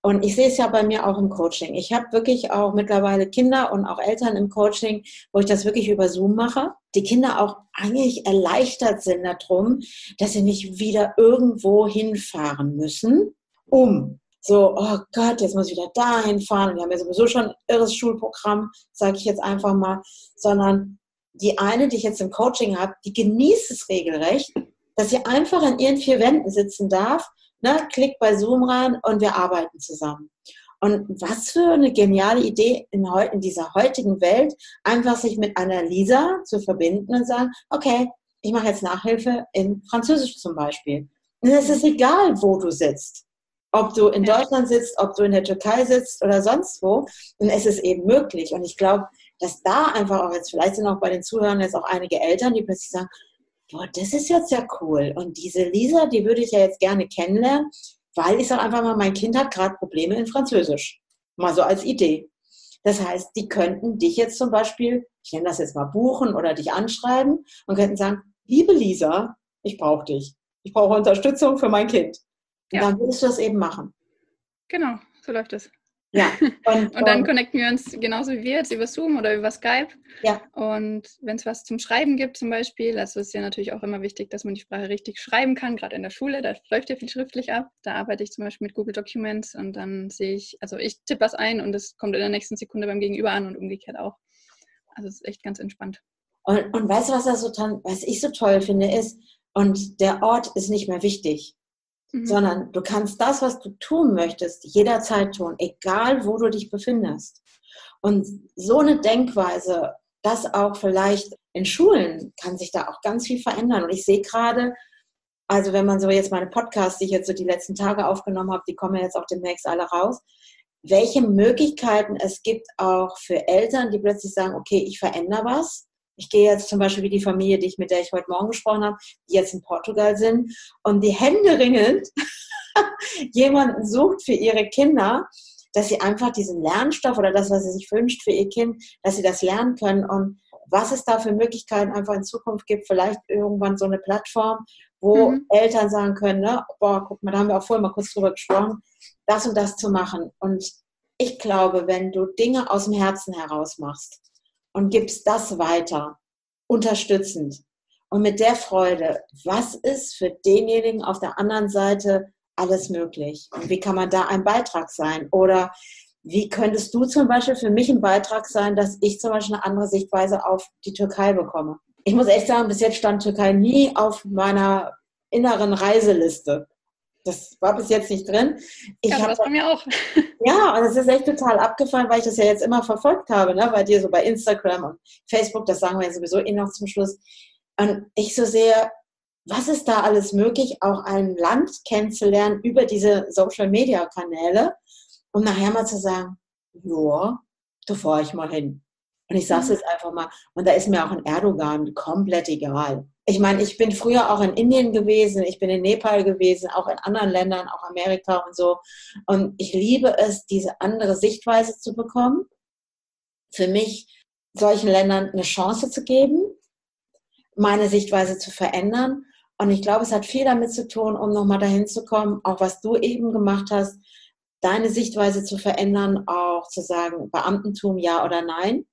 Und ich sehe es ja bei mir auch im Coaching. Ich habe wirklich auch mittlerweile Kinder und auch Eltern im Coaching, wo ich das wirklich über Zoom mache. Die Kinder auch eigentlich erleichtert sind darum, dass sie nicht wieder irgendwo hinfahren müssen, um so, oh Gott, jetzt muss ich wieder dahin fahren. Wir haben ja sowieso schon ein irres Schulprogramm, sage ich jetzt einfach mal, sondern die eine, die ich jetzt im Coaching habe, die genießt es regelrecht, dass sie einfach in ihren vier Wänden sitzen darf ne, klick bei Zoom rein und wir arbeiten zusammen. Und was für eine geniale Idee in, in dieser heutigen Welt, einfach sich mit einer Lisa zu verbinden und sagen, okay, ich mache jetzt Nachhilfe in Französisch zum Beispiel. Und es ist egal, wo du sitzt. Ob du in Deutschland sitzt, ob du in der Türkei sitzt oder sonst wo. Und es ist eben möglich. Und ich glaube, dass da einfach auch jetzt, vielleicht sind auch bei den Zuhörern jetzt auch einige Eltern, die plötzlich sagen, boah, das ist jetzt ja cool. Und diese Lisa, die würde ich ja jetzt gerne kennenlernen, weil ich sage einfach mal, mein Kind hat gerade Probleme in Französisch. Mal so als Idee. Das heißt, die könnten dich jetzt zum Beispiel, ich nenne das jetzt mal buchen oder dich anschreiben und könnten sagen, liebe Lisa, ich brauche dich. Ich brauche Unterstützung für mein Kind. Und ja. dann würdest du das eben machen. Genau, so läuft es. Ja. Und, [laughs] und dann connecten wir uns genauso wie wir jetzt über Zoom oder über Skype. Ja. Und wenn es was zum Schreiben gibt zum Beispiel, also ist ja natürlich auch immer wichtig, dass man die Sprache richtig schreiben kann, gerade in der Schule, da läuft ja viel schriftlich ab. Da arbeite ich zum Beispiel mit Google Documents und dann sehe ich, also ich tippe was ein und es kommt in der nächsten Sekunde beim Gegenüber an und umgekehrt auch. Also es ist echt ganz entspannt. Und, und weißt du, was, das so, was ich so toll finde, ist, und der Ort ist nicht mehr wichtig. Mhm. Sondern du kannst das, was du tun möchtest, jederzeit tun, egal wo du dich befindest. Und so eine Denkweise, das auch vielleicht in Schulen kann sich da auch ganz viel verändern. Und ich sehe gerade, also wenn man so jetzt meine Podcasts, die ich jetzt so die letzten Tage aufgenommen habe, die kommen jetzt auch demnächst alle raus, welche Möglichkeiten es gibt auch für Eltern, die plötzlich sagen, okay, ich verändere was ich gehe jetzt zum Beispiel wie die Familie, die ich, mit der ich heute Morgen gesprochen habe, die jetzt in Portugal sind und die Hände ringend [laughs] jemanden sucht für ihre Kinder, dass sie einfach diesen Lernstoff oder das, was sie sich wünscht für ihr Kind, dass sie das lernen können und was es da für Möglichkeiten einfach in Zukunft gibt, vielleicht irgendwann so eine Plattform, wo mhm. Eltern sagen können, ne, boah, guck mal, da haben wir auch vorher mal kurz drüber gesprochen, das und das zu machen. Und ich glaube, wenn du Dinge aus dem Herzen heraus machst, und gibst das weiter, unterstützend. Und mit der Freude, was ist für denjenigen auf der anderen Seite alles möglich? Und wie kann man da ein Beitrag sein? Oder wie könntest du zum Beispiel für mich ein Beitrag sein, dass ich zum Beispiel eine andere Sichtweise auf die Türkei bekomme? Ich muss echt sagen, bis jetzt stand Türkei nie auf meiner inneren Reiseliste. Das war bis jetzt nicht drin. Ich ja, das bei mir auch. [laughs] Ja, und es ist echt total abgefallen, weil ich das ja jetzt immer verfolgt habe, ne? bei dir so bei Instagram und Facebook, das sagen wir ja sowieso eh noch zum Schluss. Und ich so sehe, was ist da alles möglich, auch ein Land kennenzulernen über diese Social-Media-Kanäle, um nachher mal zu sagen, ja, da fahre ich mal hin. Und ich sage es mhm. jetzt einfach mal, und da ist mir auch ein Erdogan komplett egal. Ich meine, ich bin früher auch in Indien gewesen, ich bin in Nepal gewesen, auch in anderen Ländern, auch Amerika und so. Und ich liebe es, diese andere Sichtweise zu bekommen. Für mich solchen Ländern eine Chance zu geben, meine Sichtweise zu verändern. Und ich glaube, es hat viel damit zu tun, um nochmal dahin zu kommen, auch was du eben gemacht hast, deine Sichtweise zu verändern, auch zu sagen, Beamtentum ja oder nein.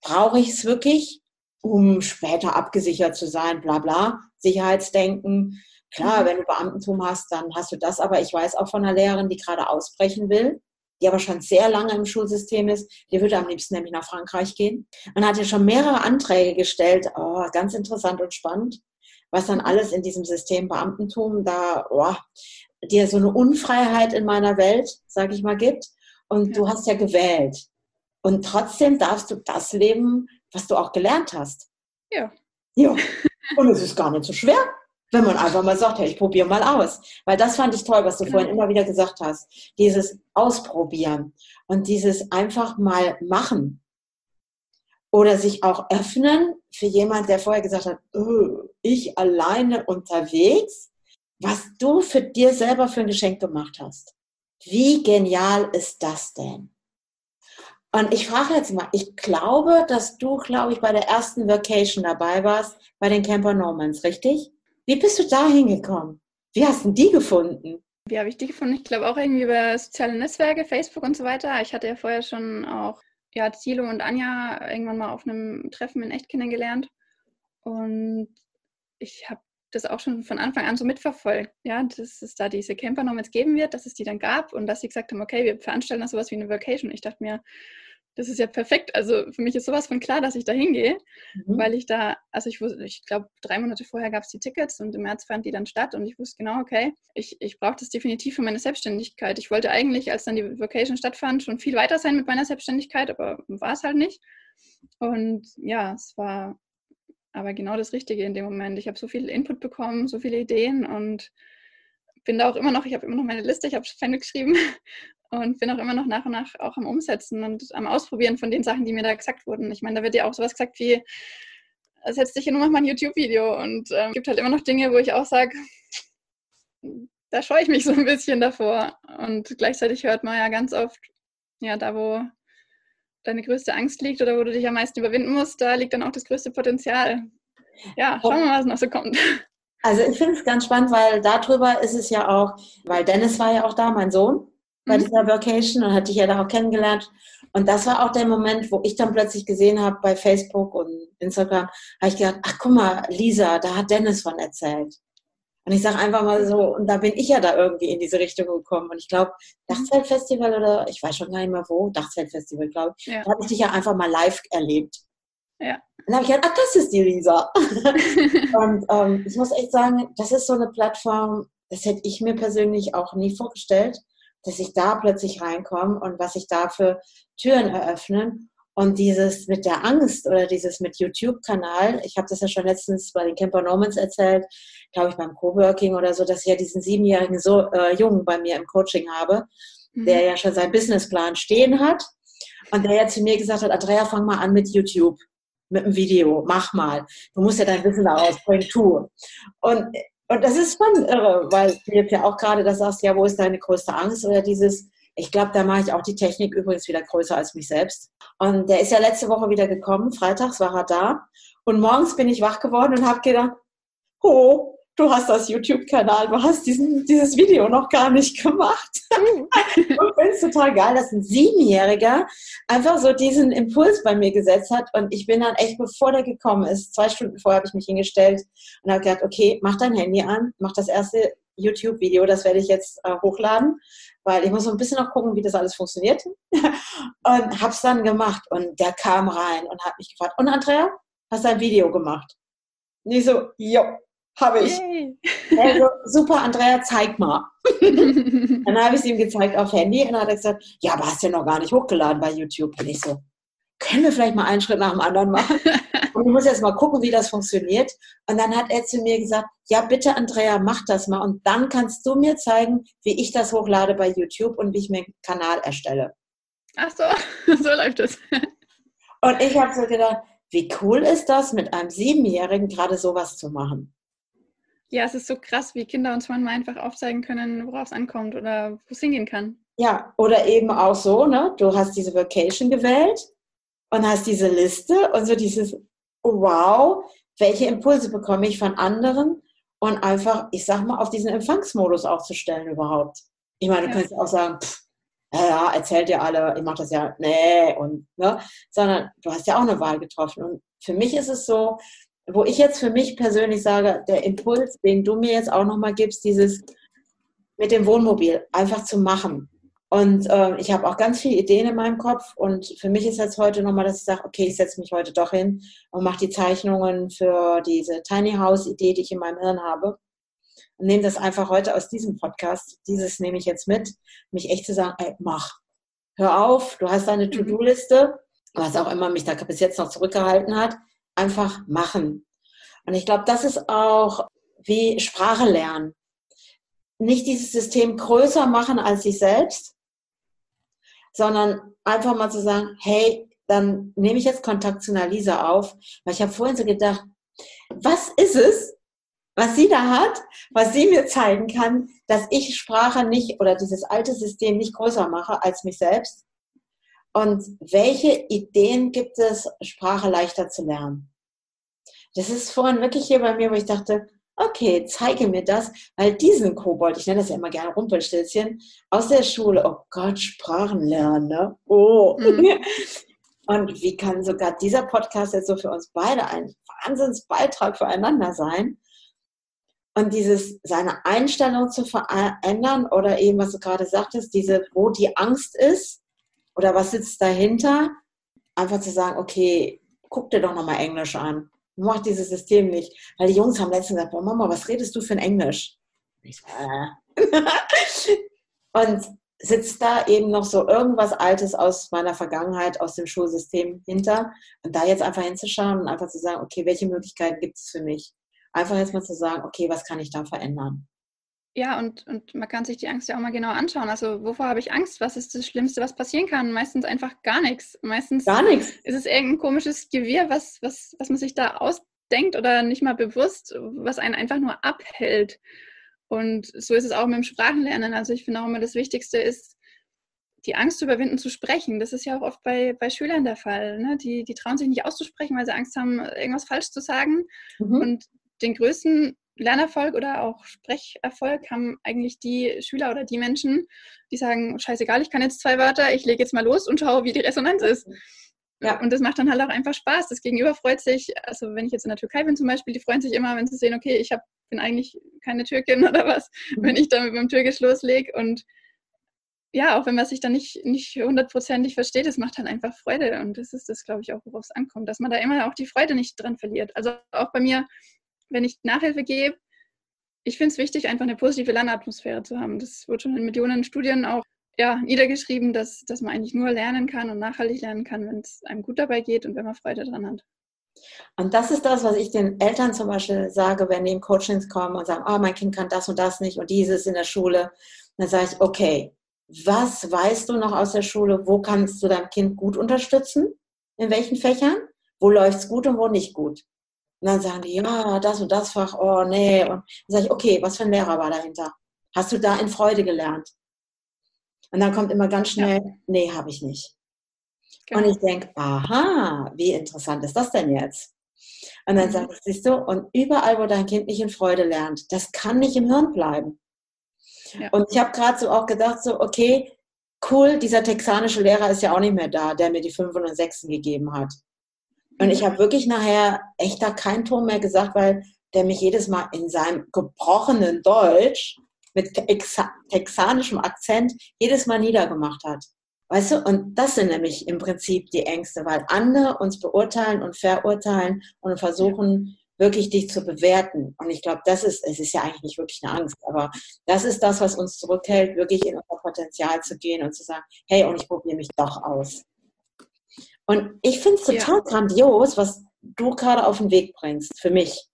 Brauche ich es wirklich, um später abgesichert zu sein, bla bla, Sicherheitsdenken. Klar, mhm. wenn du Beamtentum hast, dann hast du das, aber ich weiß auch von einer Lehrerin, die gerade ausbrechen will, die aber schon sehr lange im Schulsystem ist, die würde am liebsten nämlich nach Frankreich gehen. Man hat ja schon mehrere Anträge gestellt, oh, ganz interessant und spannend, was dann alles in diesem System Beamtentum da, oh, dir so eine Unfreiheit in meiner Welt, sage ich mal, gibt. Und ja. du hast ja gewählt. Und trotzdem darfst du das leben, was du auch gelernt hast. Ja. Ja. Und es ist gar nicht so schwer, wenn man einfach mal sagt, hey, ich probiere mal aus. Weil das fand ich toll, was du genau. vorhin immer wieder gesagt hast. Dieses Ausprobieren und dieses einfach mal machen. Oder sich auch öffnen für jemand, der vorher gesagt hat, oh, ich alleine unterwegs was du für dir selber für ein Geschenk gemacht hast. Wie genial ist das denn? Und ich frage jetzt mal, ich glaube, dass du, glaube ich, bei der ersten Vacation dabei warst, bei den Camper Normans, richtig? Wie bist du da hingekommen? Wie hast du die gefunden? Wie habe ich die gefunden? Ich glaube auch irgendwie über soziale Netzwerke, Facebook und so weiter. Ich hatte ja vorher schon auch ja, Thilo und Anja irgendwann mal auf einem Treffen in echt kennengelernt. Und ich habe das auch schon von Anfang an so mitverfolgt, ja, dass es da diese Camper jetzt geben wird, dass es die dann gab und dass sie gesagt haben, okay, wir veranstalten da sowas wie eine Vacation. Ich dachte mir, das ist ja perfekt. Also für mich ist sowas von klar, dass ich da hingehe, mhm. weil ich da, also ich wusste, ich glaube, drei Monate vorher gab es die Tickets und im März fand die dann statt und ich wusste genau, okay, ich, ich brauche das definitiv für meine Selbstständigkeit. Ich wollte eigentlich, als dann die Vacation stattfand, schon viel weiter sein mit meiner Selbstständigkeit, aber war es halt nicht. Und ja, es war aber genau das Richtige in dem Moment. Ich habe so viel Input bekommen, so viele Ideen und bin da auch immer noch, ich habe immer noch meine Liste, ich habe Fan geschrieben und bin auch immer noch nach und nach auch am Umsetzen und am Ausprobieren von den Sachen, die mir da gesagt wurden. Ich meine, da wird ja auch sowas gesagt wie, setz dich hin und mach mal ein YouTube-Video und es ähm, gibt halt immer noch Dinge, wo ich auch sage, [laughs] da scheue ich mich so ein bisschen davor und gleichzeitig hört man ja ganz oft, ja, da wo deine größte Angst liegt oder wo du dich am meisten überwinden musst, da liegt dann auch das größte Potenzial. Ja, schauen wir mal, was noch so kommt. Also ich finde es ganz spannend, weil darüber ist es ja auch, weil Dennis war ja auch da, mein Sohn, bei mhm. dieser Vacation und hat dich ja da auch kennengelernt. Und das war auch der Moment, wo ich dann plötzlich gesehen habe bei Facebook und Instagram, habe ich gedacht, ach guck mal, Lisa, da hat Dennis von erzählt. Und ich sage einfach mal so, und da bin ich ja da irgendwie in diese Richtung gekommen. Und ich glaube, Dachzeltfestival oder ich weiß schon gar nicht mehr wo, Dachzeltfestival, glaube ich, ja. da habe ich dich ja einfach mal live erlebt. Ja. Und dann habe ich gedacht, ach, das ist die Lisa. [laughs] und ähm, ich muss echt sagen, das ist so eine Plattform, das hätte ich mir persönlich auch nie vorgestellt, dass ich da plötzlich reinkomme und was sich da für Türen eröffnen. Und dieses mit der Angst oder dieses mit YouTube-Kanal, ich habe das ja schon letztens bei den Camper Normans erzählt, glaube ich beim Coworking oder so, dass ich ja diesen siebenjährigen so, äh, Jungen bei mir im Coaching habe, mhm. der ja schon seinen Businessplan stehen hat und der ja zu mir gesagt hat, Andrea, fang mal an mit YouTube, mit einem Video, mach mal. Du musst ja dein Wissen da rausbringen, tu. Und, und das ist schon irre, weil du jetzt ja auch gerade das sagst, ja, wo ist deine größte Angst oder dieses, ich glaube, da mache ich auch die Technik übrigens wieder größer als mich selbst. Und der ist ja letzte Woche wieder gekommen. Freitags war er da. Und morgens bin ich wach geworden und habe gedacht, oh, du hast das YouTube-Kanal, du hast diesen, dieses Video noch gar nicht gemacht. und finde es total geil, dass ein Siebenjähriger einfach so diesen Impuls bei mir gesetzt hat. Und ich bin dann echt, bevor der gekommen ist, zwei Stunden vorher habe ich mich hingestellt und habe gedacht, okay, mach dein Handy an, mach das erste YouTube-Video, das werde ich jetzt äh, hochladen weil ich muss so ein bisschen noch gucken, wie das alles funktioniert. [laughs] und hab's dann gemacht und der kam rein und hat mich gefragt, und Andrea, hast du ein Video gemacht? Und ich so, jo, habe ich. Also, super, Andrea, zeig mal. [laughs] dann habe ich es ihm gezeigt auf Handy und dann hat er gesagt, ja, aber hast du ja noch gar nicht hochgeladen bei YouTube. Und ich so, können wir vielleicht mal einen Schritt nach dem anderen machen? [laughs] Und ich muss jetzt mal gucken, wie das funktioniert. Und dann hat er zu mir gesagt, ja, bitte, Andrea, mach das mal. Und dann kannst du mir zeigen, wie ich das hochlade bei YouTube und wie ich mir einen Kanal erstelle. Ach so, [laughs] so läuft es. Und ich habe so gedacht, wie cool ist das, mit einem Siebenjährigen gerade sowas zu machen? Ja, es ist so krass, wie Kinder uns manchmal einfach aufzeigen können, worauf es ankommt oder wo es hingehen kann. Ja, oder eben auch so, ne? Du hast diese Vacation gewählt und hast diese Liste und so dieses, wow, welche Impulse bekomme ich von anderen und einfach, ich sag mal, auf diesen Empfangsmodus aufzustellen überhaupt. Ich meine, du ja. könntest auch sagen, pff, ja, erzählt ihr alle, ich mache das ja, nee, und, ne, sondern du hast ja auch eine Wahl getroffen. Und für mich ist es so, wo ich jetzt für mich persönlich sage, der Impuls, den du mir jetzt auch nochmal gibst, dieses mit dem Wohnmobil einfach zu machen. Und äh, ich habe auch ganz viele Ideen in meinem Kopf. Und für mich ist jetzt heute nochmal, dass ich sage, okay, ich setze mich heute doch hin und mache die Zeichnungen für diese Tiny House-Idee, die ich in meinem Hirn habe. Und nehme das einfach heute aus diesem Podcast. Dieses nehme ich jetzt mit, mich echt zu sagen, ey, mach. Hör auf, du hast deine mhm. To-Do-Liste, was auch immer mich da bis jetzt noch zurückgehalten hat. Einfach machen. Und ich glaube, das ist auch wie Sprache lernen. Nicht dieses System größer machen als sich selbst, sondern einfach mal zu sagen, hey, dann nehme ich jetzt Kontakt zu einer Lisa auf, weil ich habe vorhin so gedacht, was ist es, was sie da hat, was sie mir zeigen kann, dass ich Sprache nicht oder dieses alte System nicht größer mache als mich selbst? Und welche Ideen gibt es, Sprache leichter zu lernen? Das ist vorhin wirklich hier bei mir, wo ich dachte, okay, zeige mir das, weil diesen Kobold, ich nenne das ja immer gerne Rumpelstilzchen, aus der Schule, oh Gott, Sprachen lernen, ne? Oh. Mhm. [laughs] Und wie kann sogar dieser Podcast jetzt so für uns beide ein Wahnsinnsbeitrag füreinander sein? Und dieses, seine Einstellung zu verändern oder eben, was du gerade sagtest, diese, wo die Angst ist oder was sitzt dahinter, einfach zu sagen, okay, guck dir doch nochmal Englisch an mach dieses System nicht. Weil die Jungs haben letztens gesagt, boah, Mama, was redest du für ein Englisch? Äh. [laughs] und sitzt da eben noch so irgendwas Altes aus meiner Vergangenheit, aus dem Schulsystem hinter. Und da jetzt einfach hinzuschauen und einfach zu sagen, okay, welche Möglichkeiten gibt es für mich? Einfach jetzt mal zu sagen, okay, was kann ich da verändern? Ja, und, und man kann sich die Angst ja auch mal genau anschauen. Also, wovor habe ich Angst? Was ist das Schlimmste, was passieren kann? Meistens einfach gar nichts. Meistens gar nichts. ist es irgendein komisches Gewirr, was, was, was man sich da ausdenkt oder nicht mal bewusst, was einen einfach nur abhält. Und so ist es auch mit dem Sprachenlernen. Also, ich finde auch immer, das Wichtigste ist, die Angst zu überwinden, zu sprechen. Das ist ja auch oft bei, bei Schülern der Fall. Ne? Die, die trauen sich nicht auszusprechen, weil sie Angst haben, irgendwas falsch zu sagen. Mhm. Und den größten Lernerfolg oder auch Sprecherfolg haben eigentlich die Schüler oder die Menschen, die sagen, scheißegal, ich kann jetzt zwei Wörter, ich lege jetzt mal los und schaue, wie die Resonanz ist. Ja. Und das macht dann halt auch einfach Spaß. Das Gegenüber freut sich, also wenn ich jetzt in der Türkei bin zum Beispiel, die freuen sich immer, wenn sie sehen, okay, ich hab, bin eigentlich keine Türkin [laughs] oder was, mhm. wenn ich da mit meinem Türkisch loslege. Und ja, auch wenn man sich dann nicht, nicht hundertprozentig versteht, es macht halt einfach Freude. Und das ist das, glaube ich, auch, worauf es ankommt, dass man da immer auch die Freude nicht dran verliert. Also auch bei mir, wenn ich Nachhilfe gebe, ich finde es wichtig, einfach eine positive Lernatmosphäre zu haben. Das wird schon in Millionen Studien auch ja, niedergeschrieben, dass, dass man eigentlich nur lernen kann und nachhaltig lernen kann, wenn es einem gut dabei geht und wenn man Freude dran hat. Und das ist das, was ich den Eltern zum Beispiel sage, wenn die in Coachings kommen und sagen, oh, mein Kind kann das und das nicht und dieses in der Schule. Dann sage ich, okay, was weißt du noch aus der Schule? Wo kannst du dein Kind gut unterstützen? In welchen Fächern? Wo läuft es gut und wo nicht gut? Und dann sagen die, ja, das und das Fach, oh nee. Und dann sage ich, okay, was für ein Lehrer war dahinter? Hast du da in Freude gelernt? Und dann kommt immer ganz schnell, ja. nee, habe ich nicht. Genau. Und ich denke, aha, wie interessant ist das denn jetzt? Und dann mhm. sage ich, siehst du, und überall, wo dein Kind nicht in Freude lernt, das kann nicht im Hirn bleiben. Ja. Und ich habe gerade so auch gedacht, so, okay, cool, dieser texanische Lehrer ist ja auch nicht mehr da, der mir die 5 und 6 gegeben hat. Und ich habe wirklich nachher echt da keinen Ton mehr gesagt, weil der mich jedes Mal in seinem gebrochenen Deutsch mit texanischem Akzent jedes Mal niedergemacht hat. Weißt du, und das sind nämlich im Prinzip die Ängste, weil andere uns beurteilen und verurteilen und versuchen, wirklich dich zu bewerten. Und ich glaube, das ist, es ist ja eigentlich nicht wirklich eine Angst, aber das ist das, was uns zurückhält, wirklich in unser Potenzial zu gehen und zu sagen, hey, und ich probiere mich doch aus. Und ich finde es total ja. grandios, was du gerade auf den Weg bringst, für mich.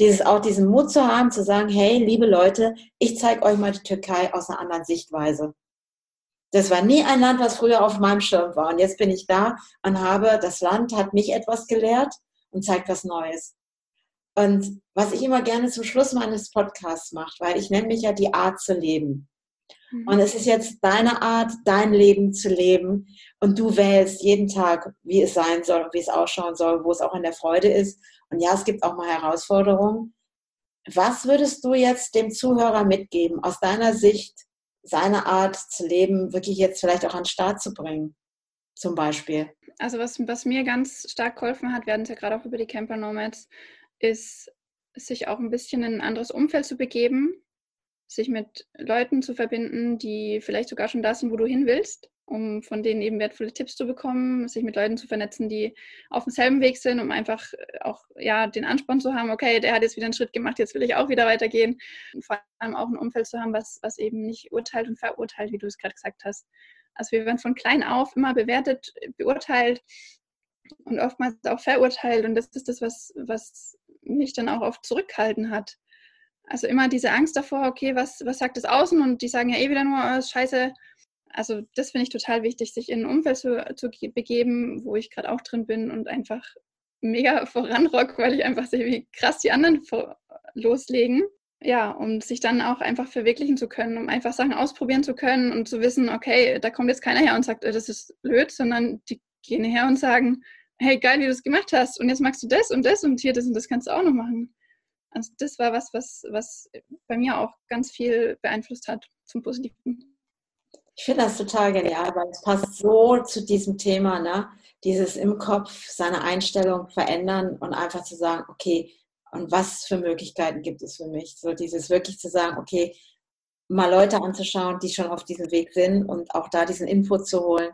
Dieses, auch diesen Mut zu haben, zu sagen, hey, liebe Leute, ich zeige euch mal die Türkei aus einer anderen Sichtweise. Das war nie ein Land, was früher auf meinem Schirm war. Und jetzt bin ich da und habe, das Land hat mich etwas gelehrt und zeigt was Neues. Und was ich immer gerne zum Schluss meines Podcasts mache, weil ich nenne mich ja die Art zu leben. Mhm. Und es ist jetzt deine Art, dein Leben zu leben. Und du wählst jeden Tag, wie es sein soll und wie es ausschauen soll, wo es auch in der Freude ist. Und ja, es gibt auch mal Herausforderungen. Was würdest du jetzt dem Zuhörer mitgeben, aus deiner Sicht, seine Art zu leben, wirklich jetzt vielleicht auch an den Start zu bringen? Zum Beispiel. Also was, was mir ganz stark geholfen hat, wir hatten es ja gerade auch über die Camper Nomads, ist, sich auch ein bisschen in ein anderes Umfeld zu begeben, sich mit Leuten zu verbinden, die vielleicht sogar schon da sind, wo du hin willst, um von denen eben wertvolle Tipps zu bekommen, sich mit Leuten zu vernetzen, die auf demselben Weg sind, um einfach auch ja, den Ansporn zu haben, okay, der hat jetzt wieder einen Schritt gemacht, jetzt will ich auch wieder weitergehen. Und vor allem auch ein Umfeld zu haben, was, was eben nicht urteilt und verurteilt, wie du es gerade gesagt hast. Also wir werden von klein auf immer bewertet, beurteilt und oftmals auch verurteilt. Und das ist das, was, was mich dann auch oft zurückgehalten hat. Also immer diese Angst davor, okay, was, was sagt das Außen? Und die sagen ja eh wieder nur, oh, scheiße. Also das finde ich total wichtig, sich in ein Umfeld zu, zu begeben, wo ich gerade auch drin bin und einfach mega [laughs] voranrock, weil ich einfach sehe, wie krass die anderen loslegen. Ja, um sich dann auch einfach verwirklichen zu können, um einfach Sachen ausprobieren zu können und zu wissen, okay, da kommt jetzt keiner her und sagt, äh, das ist blöd, sondern die gehen her und sagen, hey, geil, wie du das gemacht hast und jetzt magst du das und das und hier das und das kannst du auch noch machen. Also das war was, was, was bei mir auch ganz viel beeinflusst hat zum Positiven. Ich finde das total genial, weil es passt so zu diesem Thema, ne? Dieses im Kopf seine Einstellung verändern und einfach zu sagen, okay, und was für Möglichkeiten gibt es für mich? So dieses wirklich zu sagen, okay, mal Leute anzuschauen, die schon auf diesem Weg sind und auch da diesen Input zu holen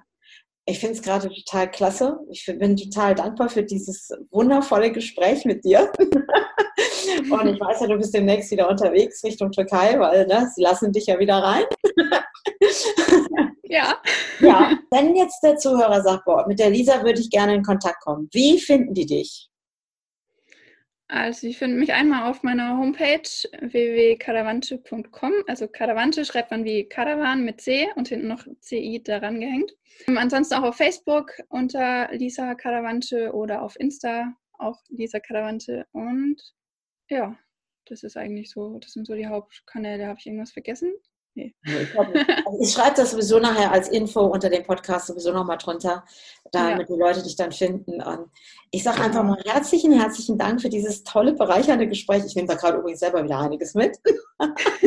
ich finde es gerade total klasse. Ich bin total dankbar für dieses wundervolle Gespräch mit dir. [laughs] Und ich weiß ja, du bist demnächst wieder unterwegs Richtung Türkei, weil ne, sie lassen dich ja wieder rein. Ja. Ja, wenn jetzt der Zuhörer sagt, boah, mit der Lisa würde ich gerne in Kontakt kommen, wie finden die dich? Also Sie finden mich einmal auf meiner Homepage www.caravante.com. Also Caravante schreibt man wie Caravan mit C und hinten noch CI daran gehängt. Ansonsten auch auf Facebook unter Lisa Caravante oder auf Insta auch Lisa Caravante. Und ja, das ist eigentlich so, das sind so die Hauptkanäle. Habe ich irgendwas vergessen? Nee. [laughs] Also ich schreibe das sowieso nachher als Info unter dem Podcast sowieso nochmal drunter, damit ja. die Leute dich dann finden. Und ich sage einfach mal herzlichen, herzlichen Dank für dieses tolle, bereichernde Gespräch. Ich nehme da gerade übrigens selber wieder einiges mit. [laughs]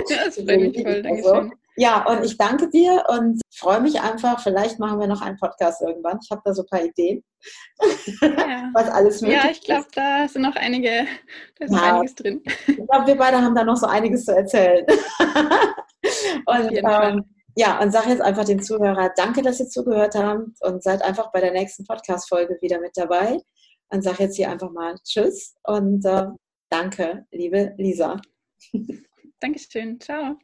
Ja, das freut mich [laughs] voll. Also, ja, und ich danke dir und freue mich einfach. Vielleicht machen wir noch einen Podcast irgendwann. Ich habe da so ein paar Ideen, ja. [laughs] was alles möglich Ja, ich glaube, da sind noch einige, da ist ja. einiges drin. Ich glaube, wir beide haben da noch so einiges zu erzählen. [laughs] Und ähm, ja, und sage jetzt einfach den Zuhörer, danke, dass ihr zugehört habt und seid einfach bei der nächsten Podcast-Folge wieder mit dabei. Und sage jetzt hier einfach mal Tschüss und äh, danke, liebe Lisa. Dankeschön. Ciao.